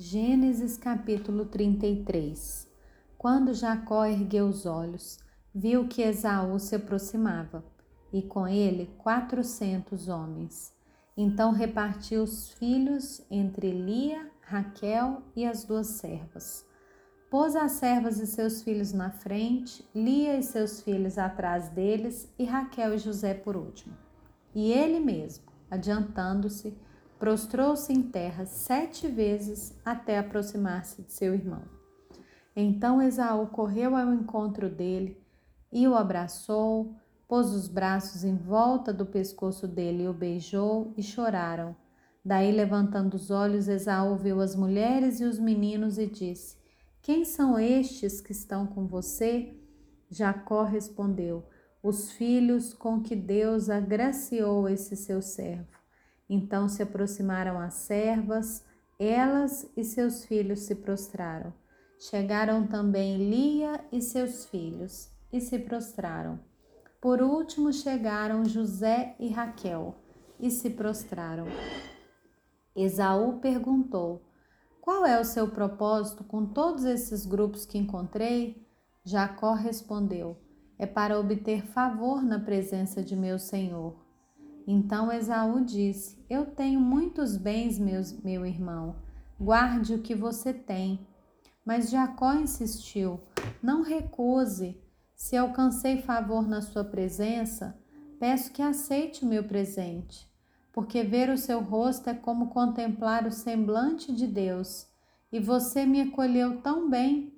Gênesis capítulo 33 Quando Jacó ergueu os olhos, viu que Esaú se aproximava, e com ele quatrocentos homens. Então repartiu os filhos entre Lia, Raquel e as duas servas. Pôs as servas e seus filhos na frente, Lia e seus filhos atrás deles, e Raquel e José por último. E ele mesmo, adiantando-se, prostrou-se em terra sete vezes até aproximar-se de seu irmão. Então Esaú correu ao encontro dele e o abraçou, pôs os braços em volta do pescoço dele e o beijou e choraram. Daí, levantando os olhos, Esaú viu as mulheres e os meninos e disse: Quem são estes que estão com você? Jacó respondeu: Os filhos com que Deus agraciou esse seu servo. Então se aproximaram as servas, elas e seus filhos se prostraram. Chegaram também Lia e seus filhos e se prostraram. Por último chegaram José e Raquel e se prostraram. Esaú perguntou: Qual é o seu propósito com todos esses grupos que encontrei? Jacó respondeu: É para obter favor na presença de meu senhor. Então Esaú disse: Eu tenho muitos bens, meus, meu irmão, guarde o que você tem. Mas Jacó insistiu: Não recuse. Se alcancei favor na sua presença, peço que aceite o meu presente, porque ver o seu rosto é como contemplar o semblante de Deus, e você me acolheu tão bem.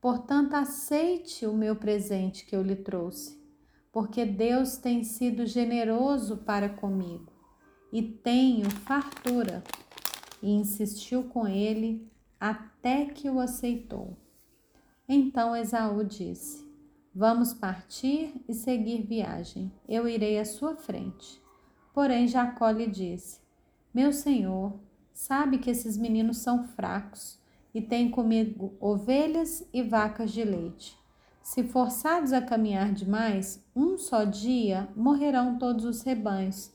Portanto, aceite o meu presente que eu lhe trouxe porque Deus tem sido generoso para comigo e tenho fartura. E insistiu com ele até que o aceitou. Então Esaú disse: Vamos partir e seguir viagem. Eu irei à sua frente. Porém, Jacó lhe disse: Meu senhor, sabe que esses meninos são fracos e têm comigo ovelhas e vacas de leite. Se forçados a caminhar demais, um só dia morrerão todos os rebanhos.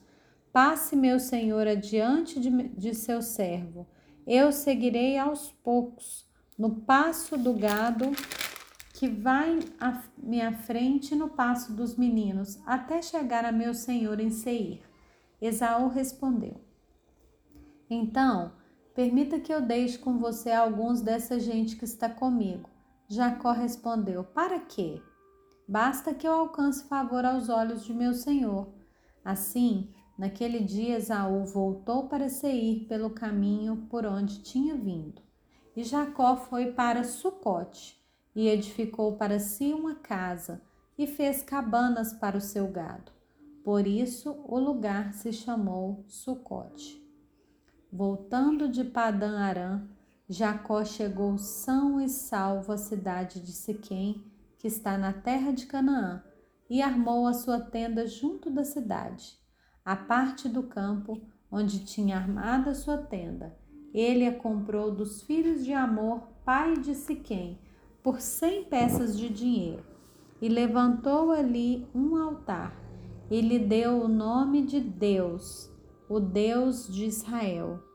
Passe, meu senhor, adiante de, de seu servo. Eu seguirei aos poucos, no passo do gado que vai à minha frente no passo dos meninos, até chegar a meu senhor em Seir. Esaú respondeu: Então, permita que eu deixe com você alguns dessa gente que está comigo Jacó respondeu: Para quê? Basta que eu alcance favor aos olhos de meu senhor. Assim, naquele dia Esaú voltou para Seir pelo caminho por onde tinha vindo. E Jacó foi para Sucote e edificou para si uma casa e fez cabanas para o seu gado. Por isso o lugar se chamou Sucote. Voltando de Padã Arã, Jacó chegou são e salvo à cidade de Siquém, que está na terra de Canaã, e armou a sua tenda junto da cidade, a parte do campo onde tinha armado a sua tenda. Ele a comprou dos filhos de Amor, pai de Siquém, por cem peças de dinheiro, e levantou ali um altar, e lhe deu o nome de Deus, o Deus de Israel